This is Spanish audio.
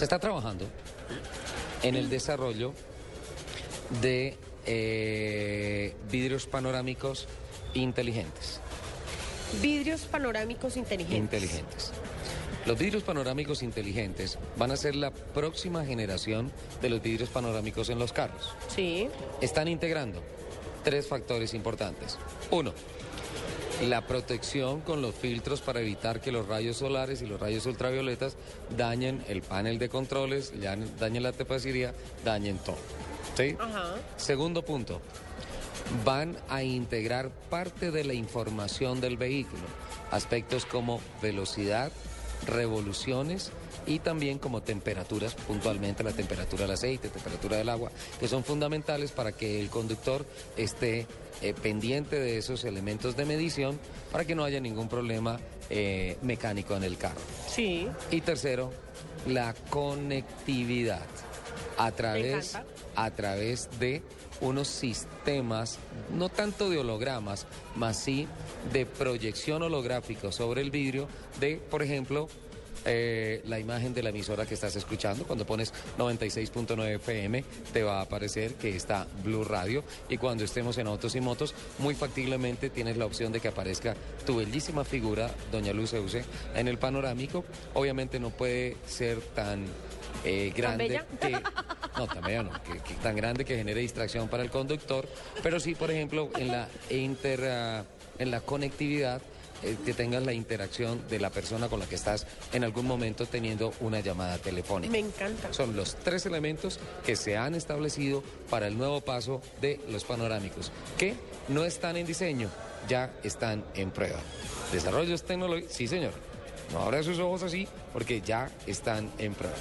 Se está trabajando en el desarrollo de eh, vidrios panorámicos inteligentes. Vidrios panorámicos inteligentes. Inteligentes. Los vidrios panorámicos inteligentes van a ser la próxima generación de los vidrios panorámicos en los carros. Sí. Están integrando tres factores importantes. Uno, la protección con los filtros para evitar que los rayos solares y los rayos ultravioletas dañen el panel de controles, dañen la tapicería, dañen todo. ¿Sí? Ajá. Segundo punto, van a integrar parte de la información del vehículo, aspectos como velocidad, revoluciones y también como temperaturas, puntualmente la temperatura del aceite, temperatura del agua, que son fundamentales para que el conductor esté eh, pendiente de esos elementos de medición para que no haya ningún problema eh, mecánico en el carro. Sí. Y tercero, la conectividad a través, a través de unos sistemas, no tanto de hologramas, más sí de proyección holográfica sobre el vidrio de, por ejemplo, eh, la imagen de la emisora que estás escuchando. Cuando pones 96.9 FM te va a aparecer que está Blue Radio y cuando estemos en Autos y Motos, muy factiblemente tienes la opción de que aparezca tu bellísima figura, Doña Luz Euse, en el panorámico. Obviamente no puede ser tan eh, grande que no también no que, tan grande que genere distracción para el conductor pero sí por ejemplo en la inter ah, en la conectividad eh, que tengas la interacción de la persona con la que estás en algún momento teniendo una llamada telefónica. Me encanta. Son los tres elementos que se han establecido para el nuevo paso de los panorámicos, que no están en diseño, ya están en prueba. Desarrollos tecnológicos, sí señor. No abra sus ojos así porque ya están en prueba.